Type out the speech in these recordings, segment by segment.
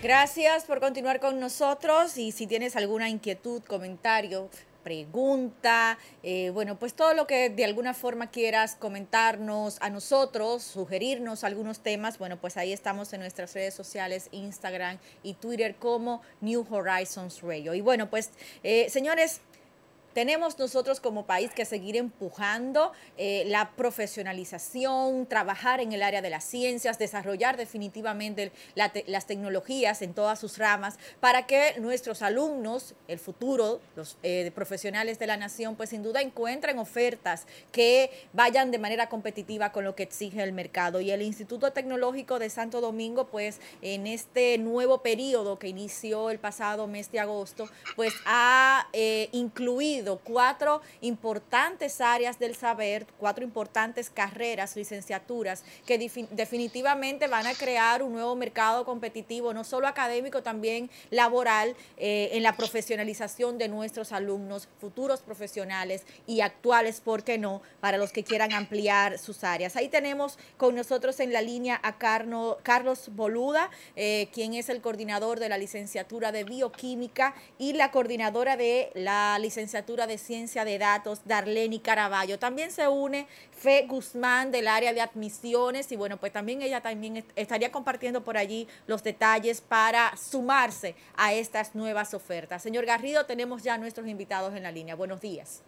Gracias por continuar con nosotros y si tienes alguna inquietud, comentario, pregunta, eh, bueno, pues todo lo que de alguna forma quieras comentarnos a nosotros, sugerirnos algunos temas, bueno, pues ahí estamos en nuestras redes sociales, Instagram y Twitter como New Horizons Radio. Y bueno, pues eh, señores, tenemos nosotros como país que seguir empujando eh, la profesionalización, trabajar en el área de las ciencias, desarrollar definitivamente las tecnologías en todas sus ramas para que nuestros alumnos, el futuro, los eh, profesionales de la nación, pues sin duda encuentren ofertas que vayan de manera competitiva con lo que exige el mercado. Y el Instituto Tecnológico de Santo Domingo, pues en este nuevo periodo que inició el pasado mes de agosto, pues ha eh, incluido cuatro importantes áreas del saber, cuatro importantes carreras, licenciaturas, que definitivamente van a crear un nuevo mercado competitivo, no solo académico, también laboral, eh, en la profesionalización de nuestros alumnos, futuros profesionales y actuales, ¿por qué no?, para los que quieran ampliar sus áreas. Ahí tenemos con nosotros en la línea a Carlos Boluda, eh, quien es el coordinador de la licenciatura de bioquímica y la coordinadora de la licenciatura de Ciencia de Datos, Darlene Caraballo. También se une Fe Guzmán del área de admisiones y bueno, pues también ella también estaría compartiendo por allí los detalles para sumarse a estas nuevas ofertas. Señor Garrido, tenemos ya a nuestros invitados en la línea. Buenos días.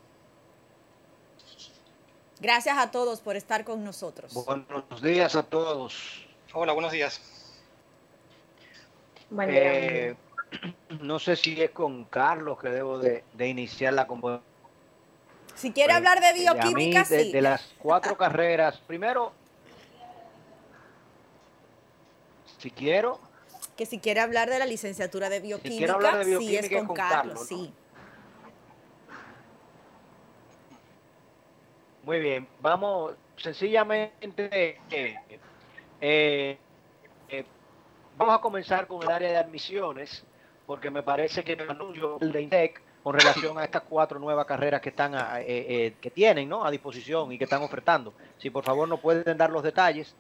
Gracias a todos por estar con nosotros. Buenos días a todos. Hola, buenos días. Buen día. Eh, no sé si es con Carlos que debo de, iniciar la conversación. Si quiere hablar de bioquímica, sí. De, las cuatro carreras, primero, si quiero. Que si quiere hablar de la licenciatura de bioquímica, sí es con, Carlos, sí. Muy bien, vamos sencillamente. Eh, eh, eh, vamos a comenzar con el área de admisiones porque me parece que el anuncio de INTEC con relación a estas cuatro nuevas carreras que están eh, eh, que tienen ¿no? a disposición y que están ofertando. Si por favor nos pueden dar los detalles.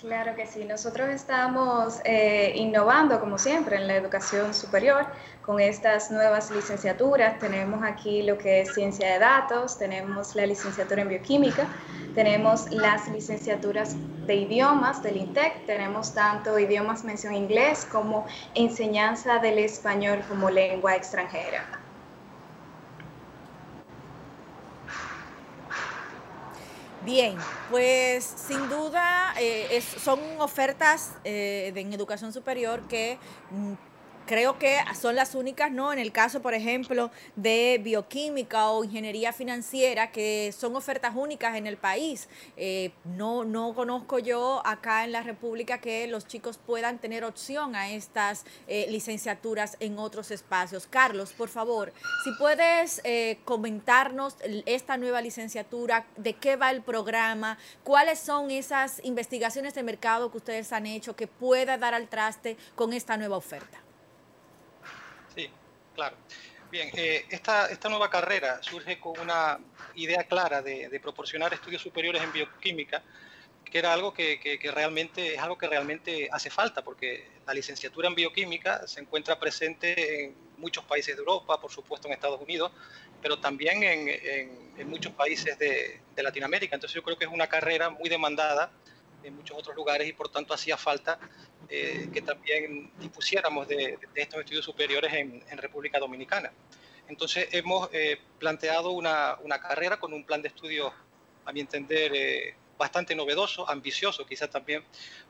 Claro que sí, nosotros estamos eh, innovando como siempre en la educación superior con estas nuevas licenciaturas. Tenemos aquí lo que es ciencia de datos, tenemos la licenciatura en bioquímica, tenemos las licenciaturas de idiomas del INTEC, tenemos tanto idiomas mención inglés como enseñanza del español como lengua extranjera. Bien, pues sin duda eh, son ofertas eh, de, en educación superior que mm, creo que son las únicas, ¿no? En el caso, por ejemplo, de bioquímica o ingeniería financiera, que son ofertas únicas en el país. Eh, no, no conozco yo acá en la República que los chicos puedan tener opción a estas eh, licenciaturas en otros espacios. Carlos, por favor, si puedes eh, comentarnos esta nueva licenciatura, de qué va el programa, cuáles son esas investigaciones de mercado que ustedes han hecho que pueda dar al traste con esta nueva oferta. Claro. Bien, eh, esta, esta nueva carrera surge con una idea clara de, proporcionar estudios superiores en bioquímica, que era algo que, que, realmente es algo que realmente hace falta, porque la licenciatura en bioquímica se encuentra presente en muchos países de Europa, por supuesto en Estados Unidos, pero también en, en, en muchos países de, de Latinoamérica. Entonces yo creo que es una carrera muy demandada en muchos otros lugares y por tanto hacía falta eh, que también dispusiéramos de, estos estudios superiores en, República Dominicana. Entonces hemos eh, planteado una, una, carrera con un plan de estudio, a mi entender, eh, bastante novedoso, ambicioso quizás también,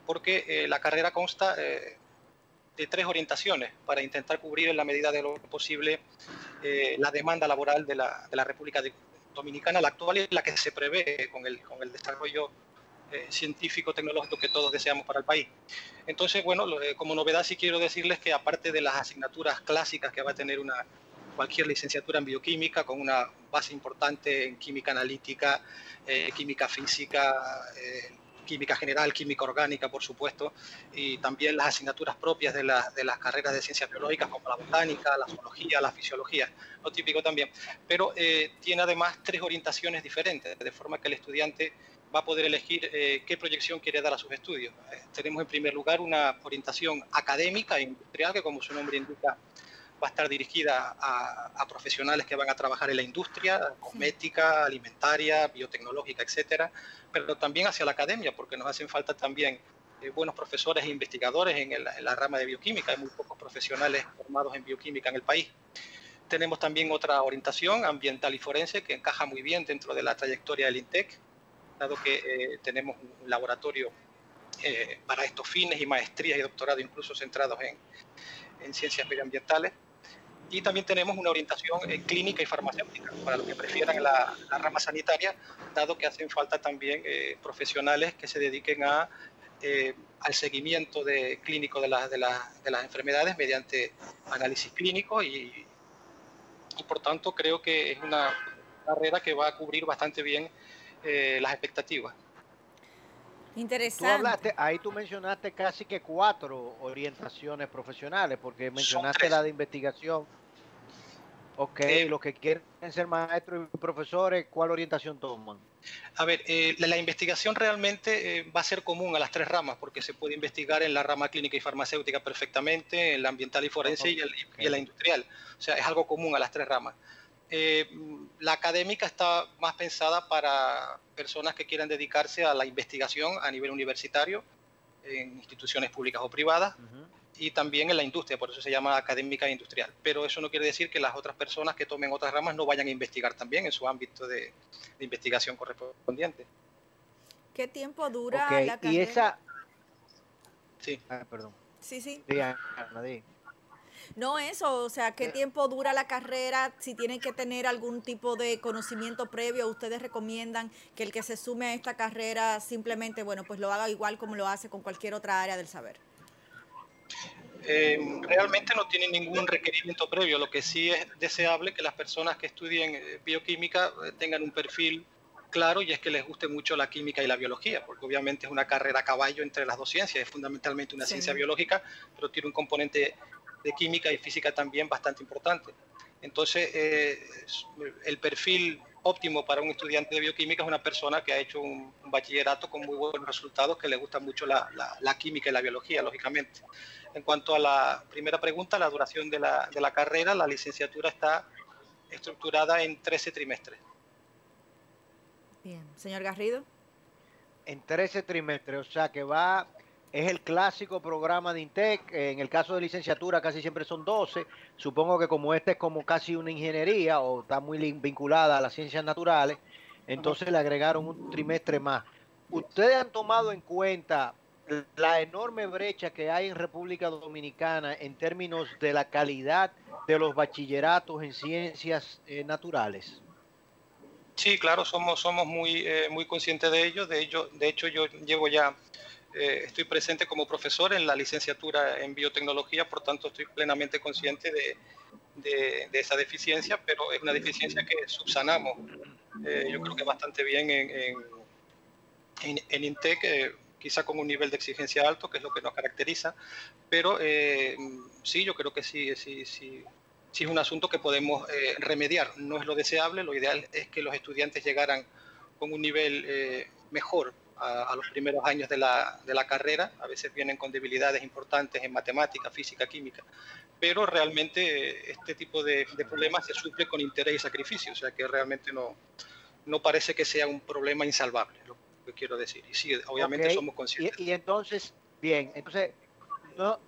porque la carrera consta de tres orientaciones para intentar cubrir en la medida de lo posible la demanda laboral de la, de la República Dominicana, la actual y la que se prevé con el, con el desarrollo eh, científico, tecnológico que todos deseamos para el país. Entonces, bueno, eh, como novedad sí quiero decirles que aparte de las asignaturas clásicas que va a tener una, cualquier licenciatura en bioquímica con una base importante en química analítica, química física, química general, química orgánica, por supuesto, y también las asignaturas propias de, de, las carreras de ciencias biológicas como la botánica, la zoología, la fisiología, lo típico también. Pero tiene además tres orientaciones diferentes, de forma que el estudiante va a poder elegir eh, qué proyección quiere dar a sus estudios. Eh, tenemos en primer lugar una orientación académica e industrial que como su nombre indica va a estar dirigida a, profesionales que van a trabajar en la industria, cosmética, alimentaria, biotecnológica, etcétera, pero también hacia la academia, porque nos hacen falta también eh, buenos profesores e investigadores en, en la rama de bioquímica. Hay muy pocos profesionales formados en bioquímica en el país. Tenemos también otra orientación ambiental y forense que encaja muy bien dentro de la trayectoria del INTEC, dado que eh, tenemos un laboratorio eh, para estos fines y maestrías y doctorado incluso centrados en, en ciencias medioambientales. Y también tenemos una orientación eh, clínica y farmacéutica para los que prefieran la, rama sanitaria, dado que hacen falta también profesionales que se dediquen a, al seguimiento de, clínico de, de, de, las enfermedades mediante análisis clínico y, y por tanto creo que es una carrera que va a cubrir bastante bien eh, las expectativas. Interesante. ahí tú mencionaste casi que cuatro orientaciones profesionales, porque mencionaste la de investigación. Ok, eh, los que quieren ser maestros y profesores, ¿cuál orientación toman? A ver, eh, la, investigación realmente va a ser común a las tres ramas, porque se puede investigar en la rama clínica y farmacéutica perfectamente, en la ambiental y forense y, y en la industrial. O sea, es algo común a las tres ramas. Eh, la académica está más pensada para personas que quieran dedicarse a la investigación a nivel universitario en instituciones públicas o privadas y también en la industria, por eso se llama académica e industrial. Pero eso no quiere decir que las otras personas que tomen otras ramas no vayan a investigar también en su ámbito de, investigación correspondiente. ¿Qué tiempo dura la carrera? Y esa... Sí. Ah, perdón. Sí, sí. sí no eso, o sea, ¿qué tiempo dura la carrera? Si tienen que tener algún tipo de conocimiento previo, ustedes recomiendan que el que se sume a esta carrera simplemente, bueno, pues lo haga igual como lo hace con cualquier otra área del saber. Eh, realmente no tiene ningún requerimiento previo, lo que sí es deseable que las personas que estudien eh, bioquímica eh, tengan un perfil claro y es que les guste mucho la química y la biología, porque obviamente es una carrera a caballo entre las dos ciencias, es fundamentalmente una ciencia biológica, pero tiene un componente de química y física también bastante importante. Entonces, eh, el perfil óptimo para un estudiante de bioquímica es una persona que ha hecho un, bachillerato con muy buenos resultados, que le gusta mucho la, química y la biología, lógicamente. En cuanto a la primera pregunta, la duración de la, de la carrera, la licenciatura está estructurada en 13 trimestres. Bien, señor Garrido. En 13 trimestres, o sea que va es el clásico programa de INTEC. En el caso de licenciatura casi siempre son 12. Supongo que como este es como casi una ingeniería o está muy vinculada a las ciencias naturales, entonces le agregaron un trimestre más. ¿Ustedes han tomado en cuenta la enorme brecha que hay en República Dominicana en términos de la calidad de los bachilleratos en ciencias eh, naturales? Sí, claro, somos, somos muy, eh, muy conscientes de ello. De, ello. de hecho, yo llevo ya eh, estoy presente como profesor en la licenciatura en biotecnología, por tanto estoy plenamente consciente de, esa deficiencia, pero es una deficiencia que subsanamos, eh, yo creo que bastante bien en, en, en, INTEC, eh, quizá con un nivel de exigencia alto, que es lo que nos caracteriza, pero sí, yo creo que sí, sí, sí, sí es un asunto que podemos remediar. No es lo deseable, lo ideal es que los estudiantes llegaran con un nivel mejor a, los primeros años de la, de la, carrera, a veces vienen con debilidades importantes en matemática, física, química, pero realmente este tipo de, problemas se suple con interés y sacrificio, o sea que realmente no, no parece que sea un problema insalvable, lo que quiero decir. Y sí, obviamente somos conscientes. Y, entonces, bien, entonces, no,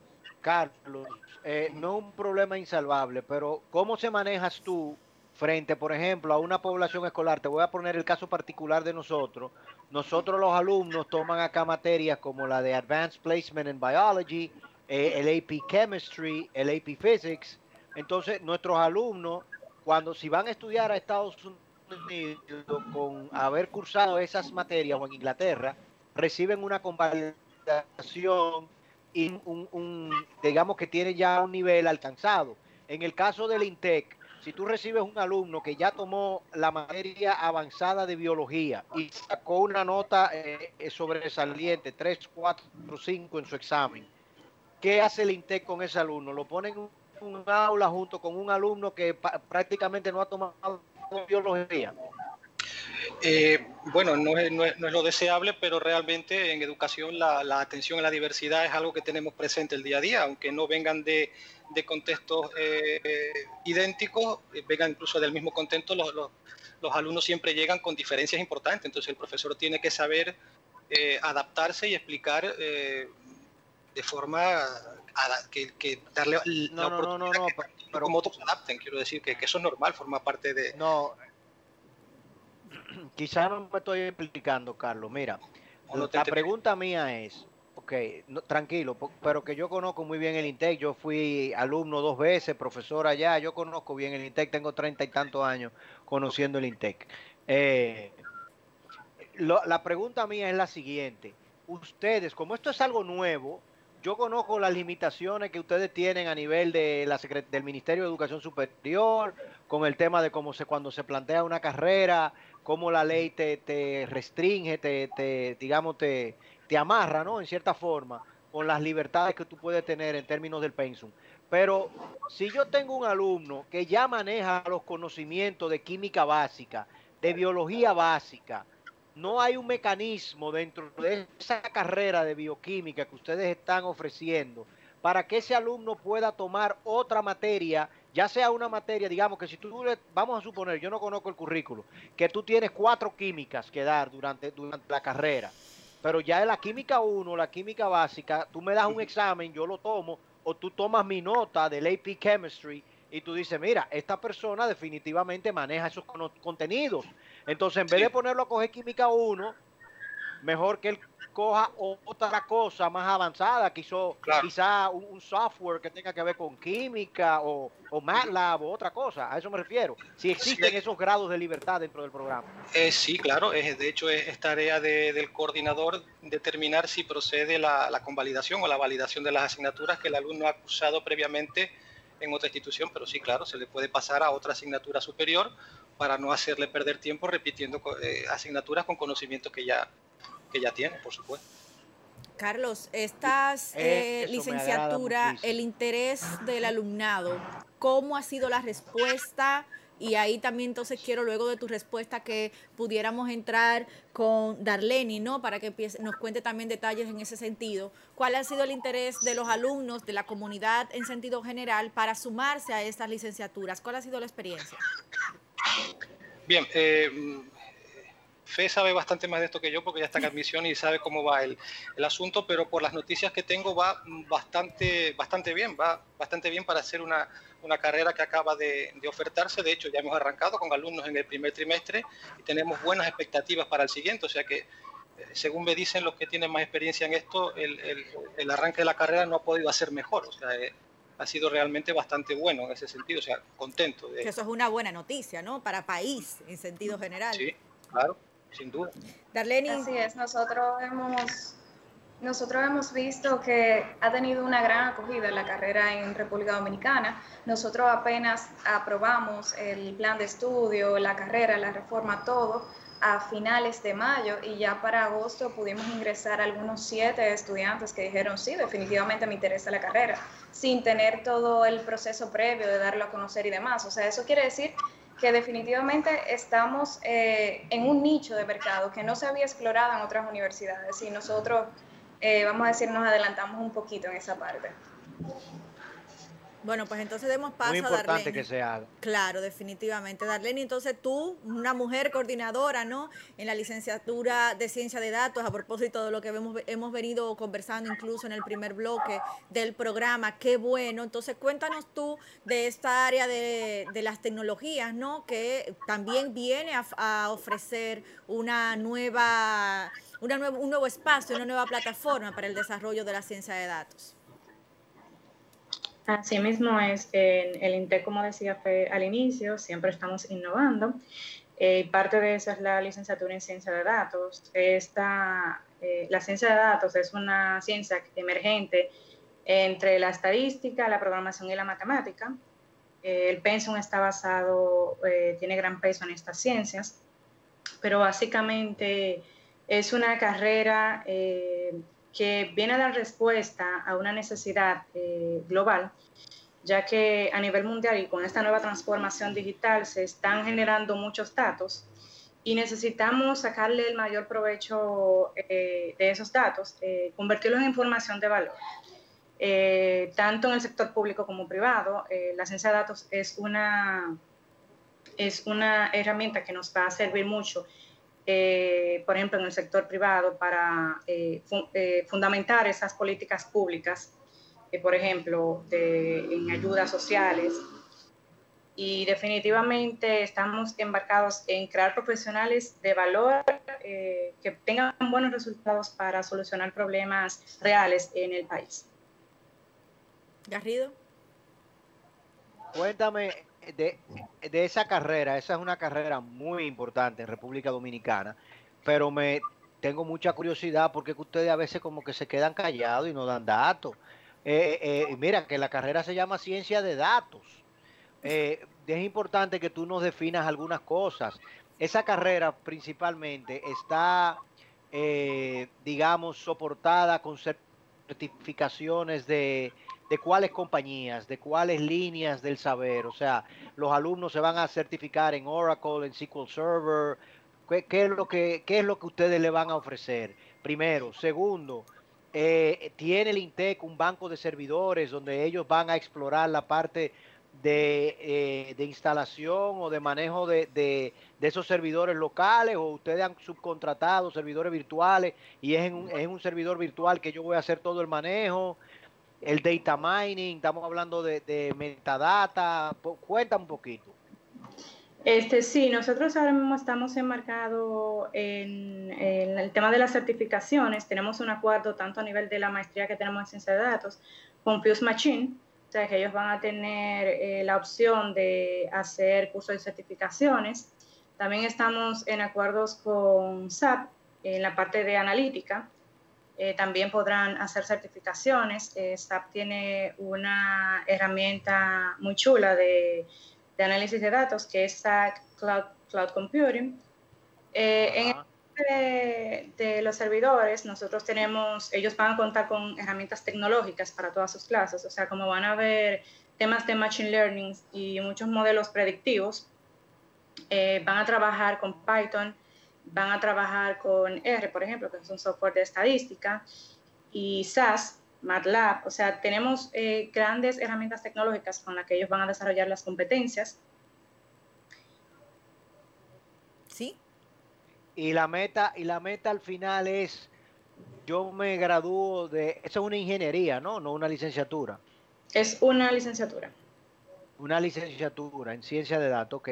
Carlos, eh, no un problema insalvable, pero ¿cómo se manejas tú frente, por ejemplo, a una población escolar? Te voy a poner el caso particular de nosotros nosotros los alumnos toman acá materias como la de Advanced Placement in Biology, eh, el AP Chemistry, el AP Physics. Entonces, nuestros alumnos, cuando si van a estudiar a Estados Unidos con haber cursado esas materias o en Inglaterra, reciben una convalidación y un, digamos que tiene ya un nivel alcanzado. En el caso del INTEC, si tú recibes un alumno que ya tomó la materia avanzada de biología y sacó una nota eh, sobresaliente, 3, 4, 5 en su examen, ¿qué hace el INTEC con ese alumno? Lo ponen en un aula junto con un alumno que prácticamente no ha tomado biología. Eh, bueno, no es, lo deseable, pero realmente en educación la, atención a la diversidad es algo que tenemos presente el día a día, aunque no vengan de, contextos eh, idénticos, eh, vengan incluso del mismo contexto, los, alumnos siempre llegan con diferencias importantes, entonces el profesor tiene que saber adaptarse y explicar de forma que, darle la oportunidad que, como otros adapten, quiero decir que, que, eso es normal, forma parte de... No, quizás no me estoy explicando, Carlos. Mira, la pregunta mía es, ok, tranquilo, pero que yo conozco muy bien el INTEC, yo fui alumno dos veces, profesor allá, yo conozco bien el INTEC, tengo treinta y tantos años conociendo el INTEC. Eh, la pregunta mía es la siguiente, ustedes, como esto es algo nuevo, yo conozco las limitaciones que ustedes tienen a nivel de la del Ministerio de Educación Superior, con el tema de cómo se cuando se plantea una carrera, cómo la ley te, restringe, te, digamos, te, te amarra, ¿no? En cierta forma, con las libertades que tú puedes tener en términos del pensum. Pero si yo tengo un alumno que ya maneja los conocimientos de química básica, de biología básica, no hay un mecanismo dentro de esa carrera de bioquímica que ustedes están ofreciendo para que ese alumno pueda tomar otra materia ya sea una materia, digamos que si tú, vamos a suponer, yo no conozco el currículo, que tú tienes cuatro químicas que dar durante, durante la carrera, pero ya en la química 1, la química básica, tú me das un examen, yo lo tomo, o tú tomas mi nota del AP Chemistry y tú dices, mira, esta persona definitivamente maneja esos contenidos. Entonces, en vez de ponerlo a coger química 1, mejor que él coja otra cosa más avanzada, quizá un, software que tenga que ver con química o, o, MATLAB o otra cosa, a eso me refiero. Si existen esos grados de libertad dentro del programa. Eh, sí, claro, es, de hecho es, tarea del coordinador determinar si procede la, la, convalidación o la validación de las asignaturas que el alumno ha cursado previamente en otra institución, pero sí, claro, se le puede pasar a otra asignatura superior para no hacerle perder tiempo repitiendo eh, asignaturas con conocimientos que ya, que ya tiene, por supuesto. Carlos, estas eh, licenciaturas, el interés del alumnado, ¿cómo ha sido la respuesta? Y ahí también entonces quiero luego de tu respuesta que pudiéramos entrar con Darleni, ¿no? Para que nos cuente también detalles en ese sentido. ¿Cuál ha sido el interés de los alumnos, de la comunidad en sentido general, para sumarse a estas licenciaturas? ¿Cuál ha sido la experiencia? Bien, eh, Fe sabe bastante más de esto que yo porque ya está en admisión y sabe cómo va el, el, asunto, pero por las noticias que tengo va bastante, bastante bien, va bastante bien para hacer una, una carrera que acaba de, de, ofertarse. De hecho, ya hemos arrancado con alumnos en el primer trimestre y tenemos buenas expectativas para el siguiente, o sea que eh, según me dicen los que tienen más experiencia en esto, el, el, el arranque de la carrera no ha podido hacer mejor. O sea, eh, ha sido realmente bastante bueno en ese sentido, o sea, contento. De... Eso es una buena noticia, ¿no? Para país, en sentido general. Sí, claro sin duda. Darlene. Así es, nosotros hemos, nosotros hemos visto que ha tenido una gran acogida la carrera en República Dominicana. Nosotros apenas aprobamos el plan de estudio, la carrera, la reforma, todo a finales de mayo y ya para agosto pudimos ingresar algunos siete estudiantes que dijeron sí, definitivamente me interesa la carrera, sin tener todo el proceso previo de darlo a conocer y demás. O sea, eso quiere decir que definitivamente estamos eh, en un nicho de mercado que no se había explorado en otras universidades y nosotros, eh, vamos a decir, nos adelantamos un poquito en esa parte. Bueno, pues entonces demos paso Muy importante que se haga. Claro, definitivamente. Darlene, entonces tú, una mujer coordinadora, ¿no? En la licenciatura de Ciencia de Datos, a propósito de lo que hemos, hemos venido conversando incluso en el primer bloque del programa, qué bueno. Entonces, cuéntanos tú de esta área de, de las tecnologías, ¿no? Que también viene a, a ofrecer una nueva, una nueva, un nuevo espacio, una nueva plataforma para el desarrollo de la ciencia de datos. Así mismo es, en el INTEC, como decía al inicio, siempre estamos innovando. Eh, parte de eso es la licenciatura en ciencia de datos. Esta Eh, la ciencia de datos es una ciencia emergente entre la estadística, la programación y la matemática. Eh, el pensum está basado, eh, tiene gran peso en estas ciencias, pero básicamente es una carrera que viene a dar respuesta a una necesidad global ya que a nivel mundial y con esta nueva transformación digital se están generando muchos datos y necesitamos sacarle el mayor provecho eh, de esos datos, eh, convertirlos en información de valor. Eh, tanto en el sector público como privado, la ciencia de datos es una, es una herramienta que nos va a servir mucho, por ejemplo, en el sector privado para fundamentar esas políticas públicas por ejemplo, de, en ayudas sociales. Y definitivamente estamos embarcados en crear profesionales de valor eh, que tengan buenos resultados para solucionar problemas reales en el país. Garrido. Cuéntame de, de, esa carrera, esa es una carrera muy importante en República Dominicana, pero me tengo mucha curiosidad porque ustedes a veces como que se quedan callados y no dan datos. Eh, eh, mira, que la carrera se llama ciencia de datos. Eh, es importante que tú nos definas algunas cosas. Esa carrera principalmente está, digamos, soportada con certificaciones de, de cuáles compañías, de cuáles líneas del saber. O sea, los alumnos se van a certificar en Oracle, en SQL Server. ¿Qué, es, lo que, qué es lo que ustedes le van a ofrecer? Primero. Segundo, eh, tiene el INTEC un banco de servidores donde ellos van a explorar la parte de, eh, instalación o de manejo de, esos servidores locales o ustedes han subcontratado servidores virtuales y es en, un, un servidor virtual que yo voy a hacer todo el manejo, el data mining, estamos hablando de, metadata, cuéntame un poquito. Este, sí, nosotros ahora mismo estamos enmarcados en, el tema de las certificaciones. Tenemos un acuerdo tanto a nivel de la maestría que tenemos en ciencia de datos con Fuse Machine, sea que ellos van a tener eh, la opción de hacer cursos de certificaciones. También estamos en acuerdos con SAP en la parte de analítica. Eh, también podrán hacer certificaciones. Eh, SAP tiene una herramienta muy chula de de análisis de datos, que es SAC Cloud, Cloud Computing. Eh, en de, los servidores, nosotros tenemos, ellos van a contar con herramientas tecnológicas para todas sus clases, o sea, como van a ver temas de Machine Learning y muchos modelos predictivos, eh, van a trabajar con Python, van a trabajar con R, por ejemplo, que es un software de estadística, y SAS, MATLAB, o sea, tenemos eh, grandes herramientas tecnológicas con las que ellos van a desarrollar las competencias. Y la meta, y la meta al final es, yo me gradúo de, eso es una ingeniería, ¿no? No una licenciatura. Es una licenciatura. Una licenciatura en ciencia de datos, ok.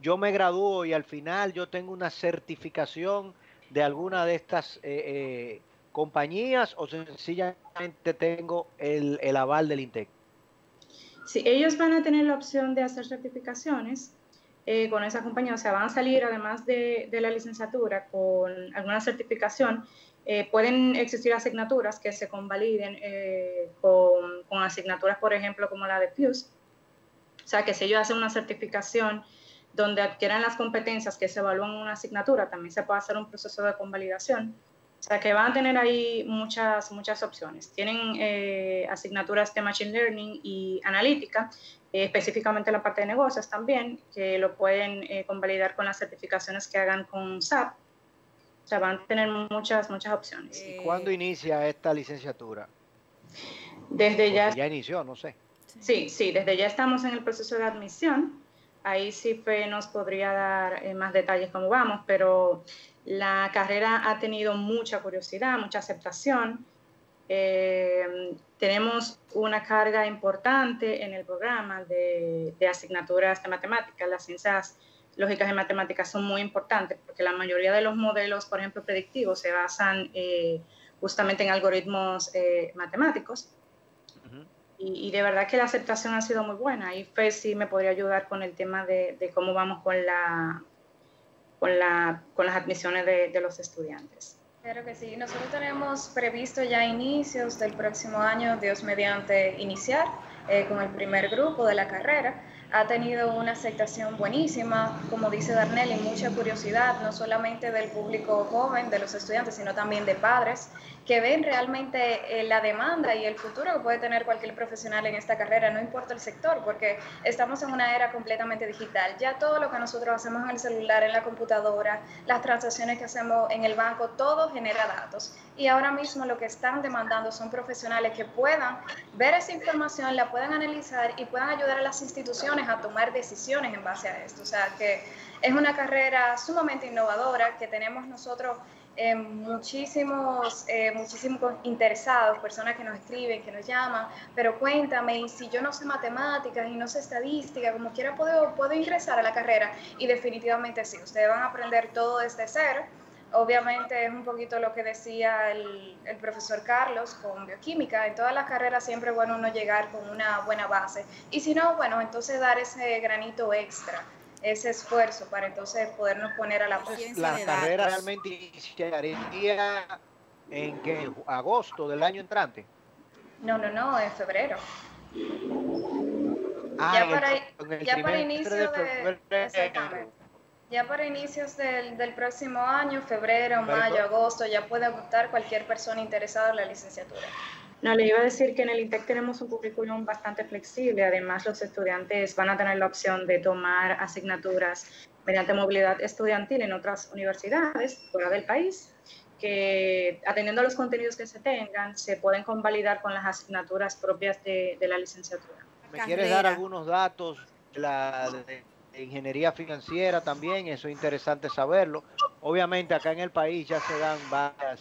Yo me gradúo y al final yo tengo una certificación de alguna de estas eh, eh, compañías o sencillamente tengo el, aval del INTEC? Sí, ellos van a tener la opción de hacer certificaciones eh, con esa compañía, o sea, van a salir además de, la licenciatura con alguna certificación. Eh, pueden existir asignaturas que se convaliden eh, con, con, asignaturas, por ejemplo, como la de PIUS. O sea, que si ellos hacen una certificación donde adquieran las competencias que se evalúan en una asignatura, también se puede hacer un proceso de convalidación. O sea que van a tener ahí muchas, muchas opciones. Tienen asignaturas de Machine Learning y Analítica, eh, específicamente la parte de negocios también, que lo pueden eh, convalidar con las certificaciones que hagan con SAP. O sea, van a tener muchas, muchas opciones. ¿Y cuándo inicia esta licenciatura? Desde ya. Ya inició, no sé. Sí, sí, desde ya estamos en el proceso de admisión. Ahí sí nos podría dar más detalles cómo vamos, pero la carrera ha tenido mucha curiosidad, mucha aceptación. Eh, tenemos una carga importante en el programa de, asignaturas de matemáticas. Las ciencias lógicas y matemáticas son muy importantes porque la mayoría de los modelos, por ejemplo, predictivos, se basan eh, justamente en algoritmos eh, matemáticos. y, de verdad que la aceptación ha sido muy buena. Y Fe sí me podría ayudar con el tema de cómo vamos con la, con, la, con las admisiones de, los estudiantes. Claro que sí. Nosotros tenemos previsto ya inicios del próximo año, Dios mediante, iniciar eh, con el primer grupo de la carrera ha tenido una aceptación buenísima, como dice Darnell, y mucha curiosidad, no solamente del público joven, de los estudiantes, sino también de padres, que ven realmente eh, la demanda y el futuro que puede tener cualquier profesional en esta carrera, no importa el sector, porque estamos en una era completamente digital. Ya todo lo que nosotros hacemos en el celular, en la computadora, las transacciones que hacemos en el banco, todo genera datos. Y ahora mismo lo que están demandando son profesionales que puedan ver esa información, la puedan analizar y puedan ayudar a las instituciones a tomar decisiones en base a esto. O sea, que es una carrera sumamente innovadora que tenemos nosotros eh, muchísimos, eh, muchísimos interesados, personas que nos escriben, que nos llaman, pero cuéntame, y si yo no sé matemáticas y no sé estadística, como quiera puedo, puedo ingresar a la carrera. Y definitivamente sí, ustedes van a aprender todo desde cero. Obviamente es un poquito lo que decía el, el, profesor Carlos con bioquímica. En todas las carreras siempre es bueno uno llegar con una buena base. Y si no, bueno, entonces dar ese granito extra ese esfuerzo para entonces podernos poner a la La carrera realmente iniciaría en que agosto del año entrante. No, no, no, en febrero. Ah, ya para, ya para inicio de, Ya para inicios del, del próximo año, febrero, mayo, agosto, ya puede optar cualquier persona interesada en la licenciatura. No, le iba a decir que en el INTEC tenemos un currículum bastante flexible. Además, los estudiantes van a tener la opción de tomar asignaturas mediante movilidad estudiantil en otras universidades fuera del país, que atendiendo a los contenidos que se tengan, se pueden convalidar con las asignaturas propias de, la licenciatura. ¿Me quieres dar algunos datos de la de ingeniería financiera también? Eso es interesante saberlo. Obviamente acá en el país ya se dan varias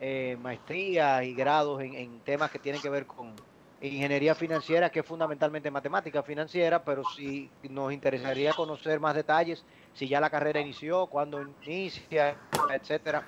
eh, maestrías y grados en, temas que tienen que ver con ingeniería financiera, que es fundamentalmente matemática financiera, pero si nos interesaría conocer más detalles, si ya la carrera inició, cuándo inicia, etcétera.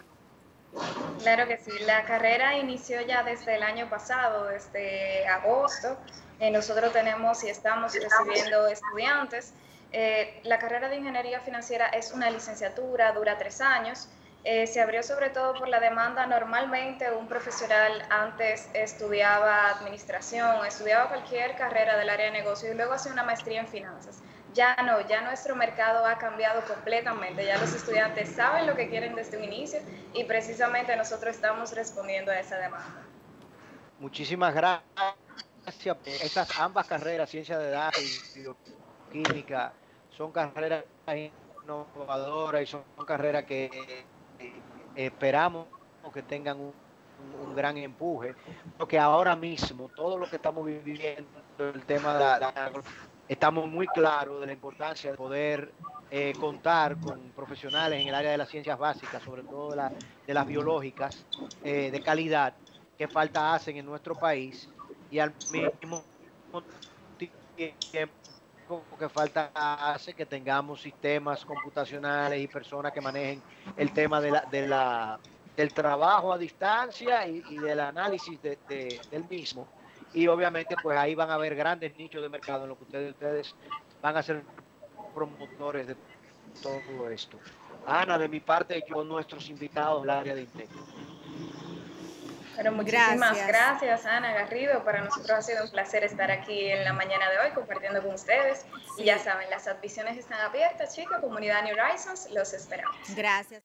Claro que sí, la carrera inició ya desde el año pasado, desde agosto. Eh, nosotros tenemos y estamos recibiendo estudiantes. Eh, la carrera de ingeniería financiera es una licenciatura, dura tres años. Eh, se abrió sobre todo por la demanda. Normalmente un profesional antes estudiaba administración, estudiaba cualquier carrera del área de negocio y luego hacía una maestría en finanzas. Ya no, ya nuestro mercado ha cambiado completamente, ya los estudiantes saben lo que quieren desde un inicio y precisamente nosotros estamos respondiendo a esa demanda. Muchísimas gracias. Estas ambas carreras, ciencia de datos y bioquímica, son carreras innovadoras y son carreras que esperamos que tengan un, gran empuje, porque ahora mismo todo lo que estamos viviendo, el tema de la, estamos muy claros de la importancia de poder eh, contar con profesionales en el área de las ciencias básicas, sobre todo de, de las biológicas, eh, de calidad, que falta hacen en nuestro país, y al mismo tiempo que falta hace que tengamos sistemas computacionales y personas que manejen el tema de la, de la, del trabajo a distancia y, del análisis de, del mismo. Y obviamente pues ahí van a haber grandes nichos de mercado en lo que ustedes, ustedes van a ser promotores de todo esto. Ana, de mi parte, yo nuestros invitados del área de Intec. Bueno, muchísimas gracias. Ana Garrido. Para nosotros ha sido un placer estar aquí en la mañana de hoy compartiendo con ustedes. Y ya saben, las admisiones están abiertas, chicos. Comunidad New Horizons, los esperamos. Gracias.